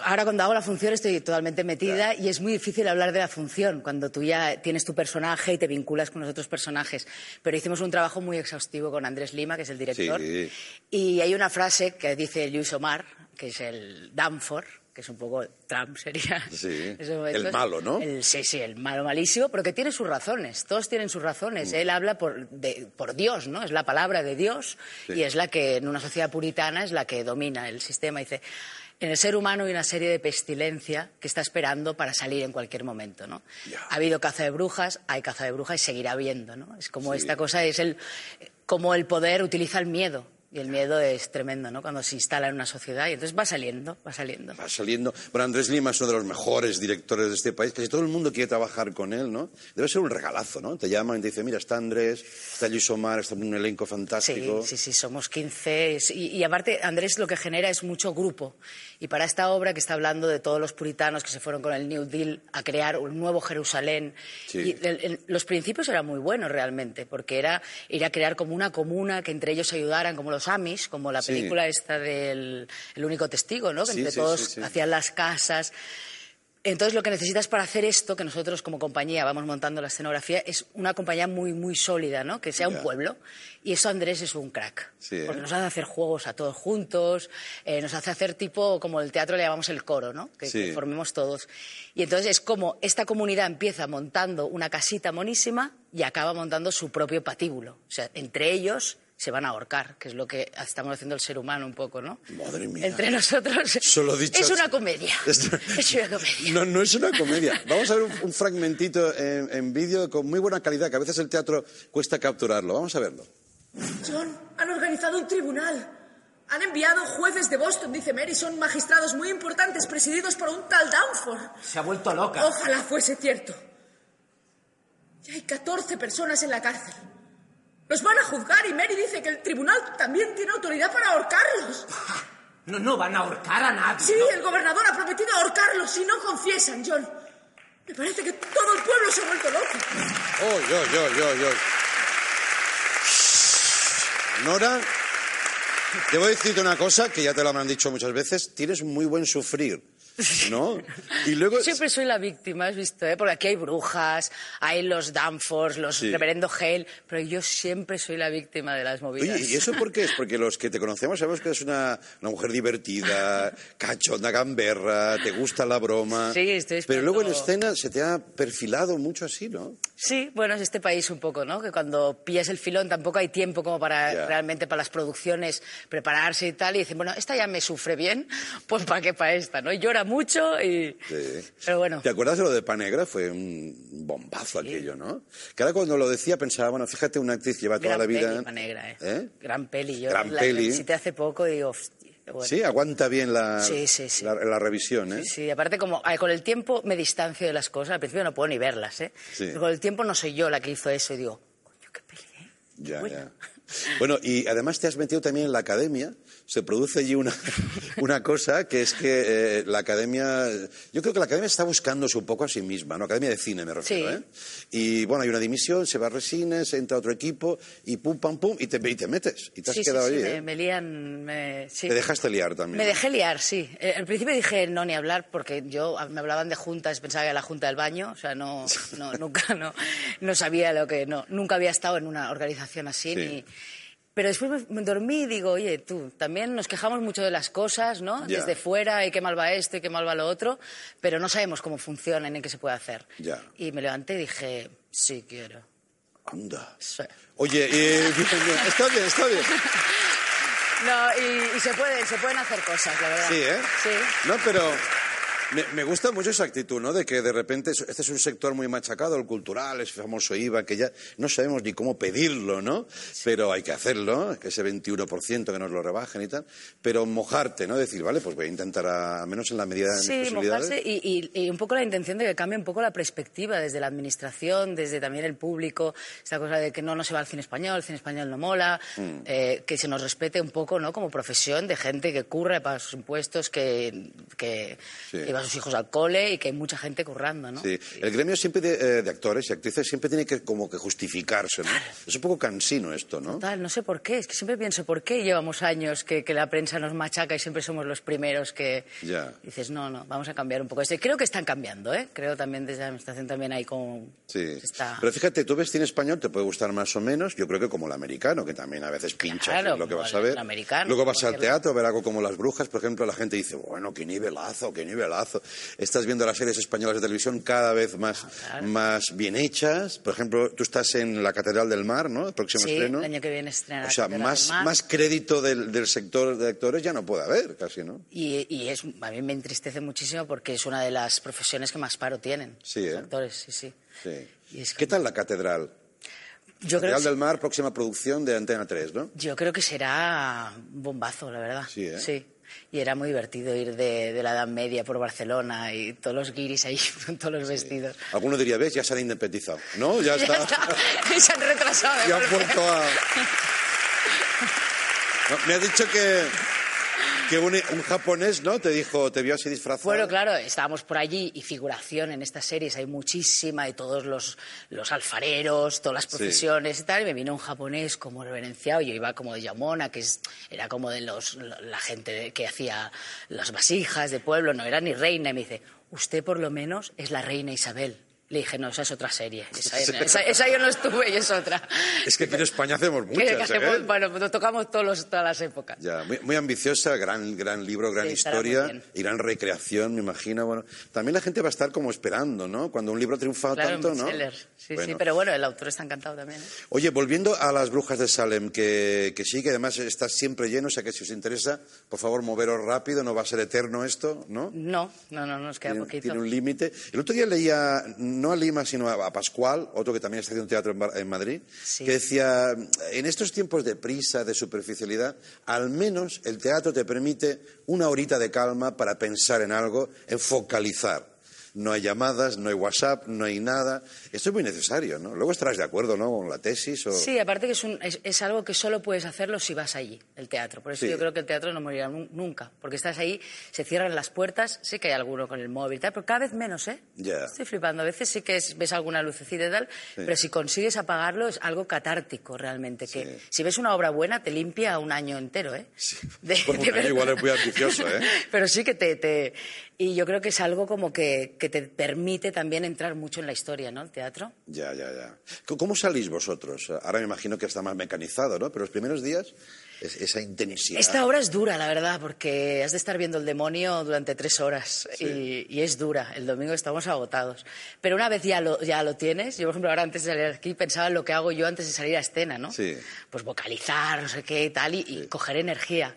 Speaker 6: Ahora cuando hago la función estoy totalmente metida y es muy difícil hablar de la función cuando tú ya tienes tu personaje y te vinculas con los otros personajes. Pero hicimos un trabajo muy exhaustivo con Andrés Lima, que es el director,
Speaker 3: Sí.
Speaker 6: y hay una frase que dice Luis Omar, que es el Danfor, que es un poco Trump sería.
Speaker 3: Sí, el malo, ¿no?
Speaker 6: El- sí, sí, el malo malísimo, pero que tiene sus razones. Todos tienen sus
Speaker 3: Mm.
Speaker 6: razones. Él habla por, de- por Dios, ¿no? Es la palabra de Dios
Speaker 3: Sí.
Speaker 6: y es la que en una sociedad puritana es la que domina el sistema. Dice, en el ser humano hay una serie de pestilencia que está esperando para salir en cualquier momento, ¿no? Ha habido caza de brujas, hay caza de brujas y seguirá habiendo, ¿no? Es como
Speaker 3: Sí.
Speaker 6: esta cosa es el como el poder utiliza el miedo y el miedo es tremendo, ¿no? Cuando se instala en una sociedad y entonces va saliendo, va saliendo.
Speaker 3: Va saliendo. Bueno, Andrés Lima es uno de los mejores directores de este país. Casi todo el mundo quiere trabajar con él, ¿no? Debe ser un regalazo, ¿no? Te llaman y te dicen, mira, está Andrés, está Luis Omar, está un elenco fantástico.
Speaker 6: Sí, sí, sí, somos 15. es- Y, y aparte, Andrés lo que genera es mucho grupo. Y para esta obra que está hablando de todos los puritanos que se fueron con el New Deal a crear un nuevo Jerusalén,
Speaker 3: Sí.
Speaker 6: y el- el- los principios eran muy buenos realmente, porque era ir a crear como una comuna que entre ellos se ayudaran, como los Amish, como la
Speaker 3: Sí.
Speaker 6: película esta del El único testigo, ¿no? Que
Speaker 3: Sí,
Speaker 6: entre todos hacían las casas. Entonces, lo que necesitas para hacer esto, que nosotros como compañía vamos montando la escenografía, es una compañía muy, muy sólida, ¿no? Que sea un pueblo. Y eso Andrés es un crack.
Speaker 3: Sí, ¿eh?
Speaker 6: Porque nos hace hacer juegos a todos juntos, eh, nos hace hacer tipo, como el teatro le llamamos el coro, ¿no? Que,
Speaker 3: Sí.
Speaker 6: que formemos todos. Y entonces es como esta comunidad empieza montando una casita monísima y acaba montando su propio patíbulo. O sea, entre ellos se van a ahorcar, que es lo que estamos haciendo el ser humano un poco, ¿no?
Speaker 3: Madre mía.
Speaker 6: Entre nosotros.
Speaker 3: Solo dicho
Speaker 6: Es una comedia.
Speaker 3: Esto-
Speaker 6: Es una comedia.
Speaker 3: No, no es una comedia. Vamos a ver un, un fragmentito en, en vídeo con muy buena calidad, que a veces el teatro cuesta capturarlo. Vamos a verlo.
Speaker 7: John, han organizado un tribunal. Han enviado jueces de Boston, dice Mary. Son magistrados muy importantes presididos por un tal Danforth.
Speaker 8: Se ha vuelto loca.
Speaker 7: Ojalá fuese cierto. Ya hay 14 personas en la cárcel. Los van a juzgar y Mary dice que el tribunal también tiene autoridad para ahorcarlos.
Speaker 8: No, no van a ahorcar a nadie.
Speaker 7: Sí,
Speaker 8: ¿no?
Speaker 7: el gobernador ha prometido ahorcarlos si no confiesan, John. Me parece que todo el pueblo se ha vuelto loco.
Speaker 3: Oh, yo, yo, yo, yo. Nora, te voy a decirte una cosa que ya te lo habrán dicho muchas veces. Tienes muy buen sufrir, ¿no? Y luego...
Speaker 6: Siempre soy la víctima, has visto, ¿eh? Porque aquí hay brujas, hay los Danforth, los
Speaker 3: Sí.
Speaker 6: reverendo Hale, pero yo siempre soy la víctima de las movidas.
Speaker 3: Oye, ¿y eso por qué es? Porque los que te conocemos sabemos que eres una, una mujer divertida, cachonda, gamberra, te gusta la broma.
Speaker 6: Sí, estoy
Speaker 3: Pero luego en escena se te ha perfilado mucho así, ¿no?
Speaker 6: Sí, bueno, es este país un poco, ¿no? Que cuando pillas el filón tampoco hay tiempo como para realmente para las producciones prepararse y tal. Y dicen, bueno, esta ya me sufre bien, pues para qué para esta, ¿no? Y llora mucho y...
Speaker 3: Sí.
Speaker 6: Pero bueno.
Speaker 3: ¿Te acuerdas de lo de Panegra? Fue un bombazo aquello, ¿no? Que ahora cuando lo decía pensaba, bueno, fíjate, una actriz lleva toda
Speaker 6: Gran
Speaker 3: la vida...
Speaker 6: peli, Pa' Negra, ¿eh?
Speaker 3: ¿Eh?
Speaker 6: Gran peli. Yo
Speaker 3: Gran
Speaker 6: la
Speaker 3: peli.
Speaker 6: visité hace poco y digo, hostia, bueno.
Speaker 3: Sí, aguanta bien la,
Speaker 6: Sí, sí, sí.
Speaker 3: la, la revisión, ¿eh?
Speaker 6: Sí, sí, aparte como con el tiempo me distancio de las cosas, al principio no puedo ni verlas, ¿eh?
Speaker 3: Sí.
Speaker 6: Pero con el tiempo no soy yo la que hizo eso y digo, coño, qué peli, ¿eh?
Speaker 3: Ya,
Speaker 6: buena.
Speaker 3: ya. Bueno, y además te has metido también en la academia. Se produce allí una, una cosa que es que eh, la academia. Yo creo que la academia está buscándose un poco a sí misma, ¿no? Academia de cine, me refiero,
Speaker 6: Sí.
Speaker 3: ¿eh? Y bueno, hay una dimisión, se va a Resines, entra otro equipo y pum, pam, pum, y te, y te metes. Y te has
Speaker 6: Sí,
Speaker 3: quedado
Speaker 6: sí,
Speaker 3: allí,
Speaker 6: me,
Speaker 3: ¿eh?
Speaker 6: me lían, me-.
Speaker 3: Te dejaste liar también.
Speaker 6: Me dejé liar, sí. Eh, al principio dije no ni hablar porque yo me hablaban de juntas, pensaba que era la junta del baño, o sea, no, no nunca no, no sabía lo que no, nunca había estado en una organización así
Speaker 3: Sí.
Speaker 6: ni pero después me, dormí y digo, oye, tú, también nos quejamos mucho de las cosas, ¿no?
Speaker 3: Ya.
Speaker 6: Desde fuera, y qué mal va esto y qué mal va lo otro, pero no sabemos cómo funcionan ni qué se puede hacer.
Speaker 3: Ya.
Speaker 6: Y me levanté y dije, sí quiero.
Speaker 3: Anda.
Speaker 6: Sí.
Speaker 3: Oye, eh, está bien, está bien.
Speaker 6: No, y, y se, puede, se pueden hacer cosas, la verdad.
Speaker 3: Sí, ¿eh?
Speaker 6: Sí.
Speaker 3: No, pero Me, me gusta mucho esa actitud, ¿no? De que de repente es- este es un sector muy machacado, el cultural, ese famoso IVA, que ya no sabemos ni cómo pedirlo, ¿no? Pero hay que hacerlo, que ese 21% que nos lo rebajen y tal. Pero mojarte, ¿no? Decir, vale, pues voy a intentar, a, al menos en la medida de mis
Speaker 6: Sí,
Speaker 3: posibilidades.
Speaker 6: mojarse y, y- y un poco la intención de que cambie un poco la perspectiva desde la administración, desde también el público, esta cosa de que no, no se va al cine español, el cine español no mola,
Speaker 3: Mm.
Speaker 6: eh, que se nos respete un poco ¿no? como profesión de gente que curra, paga sus impuestos, que, que
Speaker 3: Sí.
Speaker 6: Lleva a sus hijos al cole y que hay mucha gente currando. ¿no?
Speaker 3: Sí, el gremio siempre de, eh, de actores y actrices siempre tiene que como que justificarse, ¿no? Es un poco cansino esto, ¿no?
Speaker 6: Total, no sé por qué, es que siempre pienso por qué llevamos años que, que la prensa nos machaca y siempre somos los primeros que
Speaker 3: Ya.
Speaker 6: dices, no, no, vamos a cambiar un poco esto. Y creo que están cambiando, ¿eh? Creo también desde la administración también hay como...
Speaker 3: Sí.
Speaker 6: Está...
Speaker 3: Pero fíjate, tú ves cine español, te puede gustar más o menos, yo creo que como el americano, que también a veces pincha
Speaker 6: Claro,
Speaker 3: lo que vas a ver.
Speaker 6: el americano,
Speaker 3: Luego vas al teatro, ver algo como Las Brujas, por ejemplo, la gente dice, bueno, qué nivelazo, qué nivelazo. Estás viendo las series españolas de televisión cada vez más,
Speaker 6: Ah, claro.
Speaker 3: más bien hechas. Por ejemplo, tú estás en la Catedral del Mar, ¿no? El próximo
Speaker 6: Sí,
Speaker 3: estreno.
Speaker 6: el año que viene estrena
Speaker 3: O sea, más, más crédito del, del sector de actores ya no puede haber, casi, ¿no?
Speaker 6: Y, y es, a mí me entristece muchísimo porque es una de las profesiones que más paro tienen.
Speaker 3: Sí,
Speaker 6: los
Speaker 3: ¿eh?
Speaker 6: actores, sí, sí.
Speaker 3: Sí.
Speaker 6: Y es
Speaker 3: ¿Qué tal la Catedral?
Speaker 6: Yo que,
Speaker 3: del Mar, próxima producción de Antena 3, ¿no?
Speaker 6: yo creo que será bombazo, la verdad.
Speaker 3: Sí, ¿eh?
Speaker 6: Y era muy divertido ir de, de la Edad Media por Barcelona y todos los guiris ahí con todos los vestidos.
Speaker 3: Alguno diría, ves, ya se han independizado. ¿No? Ya
Speaker 6: Ya
Speaker 3: está.
Speaker 6: está. Y se han retrasado.
Speaker 3: Ya han
Speaker 6: golpe.
Speaker 3: vuelto a... No, me ha dicho que, que un, un japonés, ¿no? Te dijo, te vio así disfrazado.
Speaker 6: Bueno, claro, estábamos por allí y figuración en estas series hay muchísima y todos los, los alfareros, todas las profesiones y tal. Y me vino un japonés como reverenciado. Yo iba como de Yamona, que es, era como de los, la gente que hacía las vasijas de pueblo, no era ni reina. Y me dice, usted por lo menos es la reina Isabel. Le dije, no, esa es otra serie. Esa, esa- esa yo no estuve y es otra.
Speaker 3: Es que aquí en España hacemos muchas,
Speaker 6: que hacemos-
Speaker 3: ¿eh?
Speaker 6: bueno, pues tocamos todos los- todas las épocas.
Speaker 3: Ya, muy, muy ambiciosa, gran, gran libro, gran
Speaker 6: Sí,
Speaker 3: historia y gran recreación, me imagino. Bueno, también la gente va a estar como esperando, ¿no? Cuando un libro ha triunfado
Speaker 6: Claro,
Speaker 3: tanto, ¿no?
Speaker 6: Sí, sí,
Speaker 3: Bueno.
Speaker 6: pero bueno, el autor está encantado también. ¿eh?
Speaker 3: Oye, volviendo a las brujas de Salem, que, que sí, que además está siempre lleno, o sea que si os interesa, por favor, moveros rápido, no va a ser eterno esto, ¿no?
Speaker 6: No, no, no, nos queda
Speaker 3: Tiene,
Speaker 6: poquito.
Speaker 3: tiene un límite. El otro día leía, no a Lima, sino a, Pascual, otro que también está haciendo teatro en, Madrid,
Speaker 6: Sí.
Speaker 3: que decía, en estos tiempos de prisa, de superficialidad, al menos el teatro te permite una horita de calma para pensar en algo, en focalizar. No hay llamadas, no hay WhatsApp, no hay nada. Esto es muy necesario, ¿no? Luego estarás de acuerdo, ¿no? Con la tesis o...
Speaker 6: Sí, aparte que es, un- es, es algo que solo puedes hacerlo si vas allí, el teatro. Por eso
Speaker 3: Sí.
Speaker 6: yo creo que el teatro no morirá nu- nunca. Porque estás ahí, se cierran las puertas, sí que hay alguno con el móvil y tal, pero cada vez menos, ¿eh?
Speaker 3: Ya.
Speaker 6: Estoy flipando. A veces sí que es- ves alguna lucecita y tal, pero si consigues apagarlo es algo catártico realmente. Que
Speaker 3: Sí.
Speaker 6: si ves una obra buena te limpia un año entero, ¿eh? De-
Speaker 3: Bueno,
Speaker 6: de
Speaker 3: igual es muy ambicioso, ¿eh?
Speaker 6: Pero sí que te, te- Y yo creo que es algo como que, que te permite también entrar mucho en la historia, ¿no? El teatro.
Speaker 3: Ya, ya, ya. ¿Cómo salís vosotros? Ahora me imagino que está más mecanizado, ¿no? Pero los primeros días, es- esa intensidad.
Speaker 6: Esta obra es dura, la verdad, porque has de estar viendo el demonio durante tres horas y, y es dura. El domingo estamos agotados. Pero una vez ya lo, ya lo tienes, yo por ejemplo ahora antes de salir aquí pensaba en lo que hago yo antes de salir a escena, ¿no?
Speaker 3: Sí.
Speaker 6: Pues vocalizar, no sé qué y tal, y, y coger energía.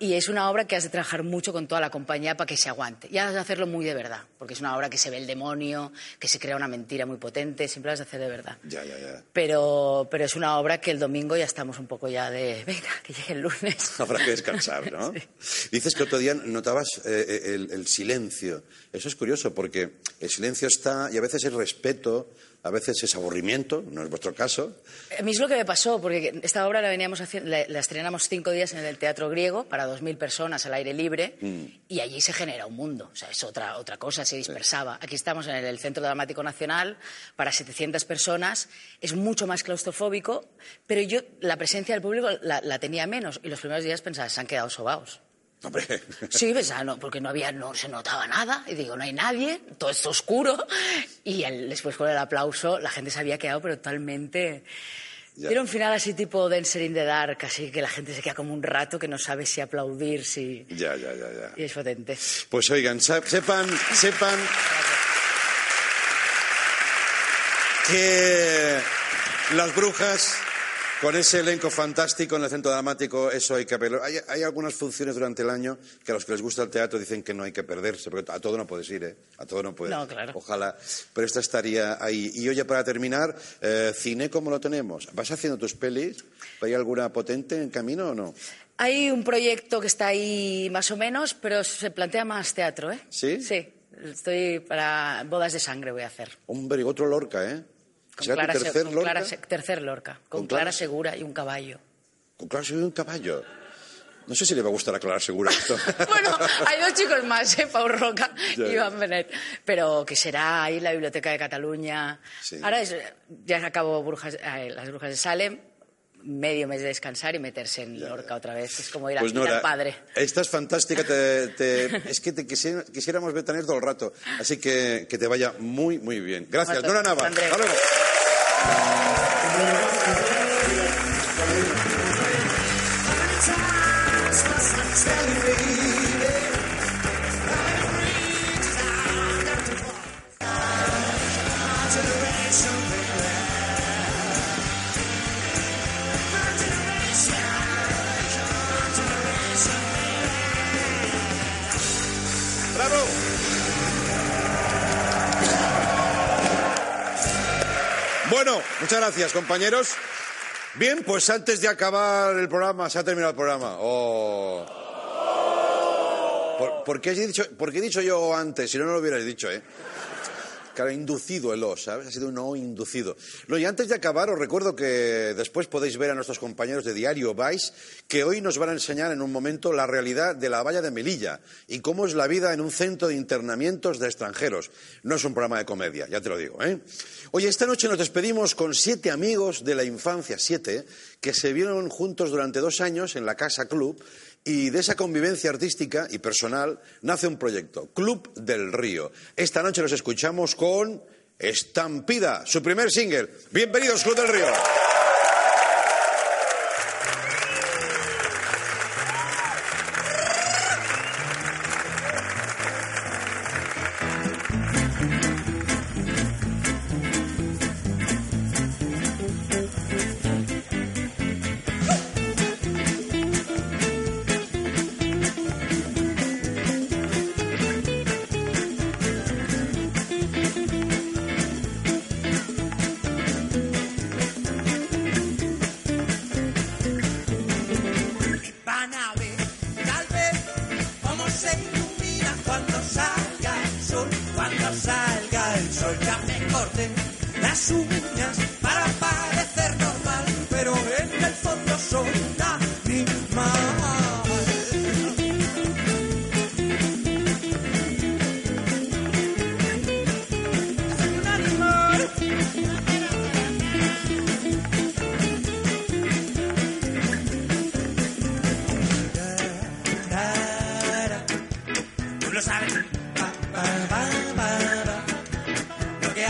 Speaker 6: Y es una obra que has de trabajar mucho con toda la compañía para que se aguante. Y has de hacerlo muy de verdad, porque es una obra que se ve el demonio, que se crea una mentira muy potente, siempre has de hacer de verdad.
Speaker 3: Ya, ya, ya.
Speaker 6: Pero, pero es una obra que el domingo ya estamos un poco ya de, venga, que llegue el lunes.
Speaker 3: Habrá que descansar, ¿no? Dices que otro día notabas eh, el, el silencio. Eso es curioso porque el silencio está y a veces es respeto, a veces es aburrimiento, no es vuestro caso.
Speaker 6: A mí es lo que me pasó, porque esta obra la veníamos haciendo, la, la estrenamos cinco días en el Teatro Griego para dos mil personas al aire libre y allí se genera un mundo, o sea, es otra, otra cosa, se dispersaba. Aquí estamos en el, el Centro Dramático Nacional para 700 personas, es mucho más claustrofóbico, pero yo la presencia del público la, la tenía menos y los primeros días pensaba, se han quedado sobaos.
Speaker 3: Hombre,
Speaker 6: Sí, pensaba, no, porque no había, no se notaba nada. Y digo, no hay nadie, todo está oscuro. Y el- después con el aplauso, la gente se había quedado, pero totalmente.
Speaker 3: Ya.
Speaker 6: Era un final así tipo Dancer in the Dark, así que la gente se queda como un rato que no sabe si aplaudir, si.
Speaker 3: ya, ya, ya, ya.
Speaker 6: Y es potente.
Speaker 3: Pues oigan, sepan, sepan que las brujas Con ese elenco fantástico en el centro dramático, eso hay que verlo. Hay, hay algunas funciones durante el año que a los que les gusta el teatro dicen que no hay que perderse, porque a todo no puedes ir, ¿eh? A todo no puedes.
Speaker 6: No, claro.
Speaker 3: Ojalá. Pero esta estaría ahí. Y oye, para terminar, eh, cine, ¿cómo lo tenemos? ¿Vas haciendo tus pelis? ¿Hay alguna potente en camino o no?
Speaker 6: Hay un proyecto que está ahí más o menos, pero se plantea más teatro, ¿eh?
Speaker 3: ¿Sí?
Speaker 6: Sí. Estoy para bodas de sangre voy a hacer.
Speaker 3: Hombre, otro Lorca, ¿eh?
Speaker 6: Con
Speaker 3: ¿Será
Speaker 6: Clara,
Speaker 3: tercer
Speaker 6: con
Speaker 3: Lorca?
Speaker 6: Clara Se- tercer Lorca. Con,
Speaker 3: Con
Speaker 6: Clara,
Speaker 3: Clara-
Speaker 6: Segura y un caballo.
Speaker 3: Con Clara Segura y un caballo. No sé si le va a gustar a Clara Segura esto.
Speaker 6: Bueno, hay dos chicos más, ¿eh? Pau Roca
Speaker 3: Ya.
Speaker 6: y Iván Benet. Pero que será ahí la Biblioteca de Cataluña.
Speaker 3: Sí.
Speaker 6: Ahora es, ya se acabó Brujas, eh, las Brujas de Salem, medio mes de descansar y meterse en Lorca otra vez. Es como ir, a,
Speaker 3: Pues
Speaker 6: ir al padre.
Speaker 3: estás fantástica. te- te- es que te quisiera- quisiéramos ver tener todo el rato. Así que que te vaya muy, muy bien. Gracias, Nora Nava.
Speaker 6: Andreu.
Speaker 3: Hasta gracias, compañeros. Bien, pues antes de acabar el programa, se ha terminado el programa. Oh. ¿Por, por qué, he dicho, por qué he dicho yo antes? Si no, no lo hubierais dicho, ¿eh? Claro, inducido el O, ¿sabes? Ha sido un O inducido. No, y antes de acabar, os recuerdo que después podéis ver a nuestros compañeros de Diario Vice, que hoy nos van a enseñar en un momento la realidad de la valla de Melilla y cómo es la vida en un centro de internamientos de extranjeros. No es un programa de comedia, ya te lo digo, ¿eh? Oye, esta noche nos despedimos con siete amigos de la infancia, siete, que se vieron juntos durante dos años en la Casa Club y de esa convivencia artística y personal nace un proyecto, Club del Río. Esta noche los escuchamos con Estampida, su primer single. Bienvenidos, Club del Río.
Speaker 9: Lo pa, pa, pa. Lo que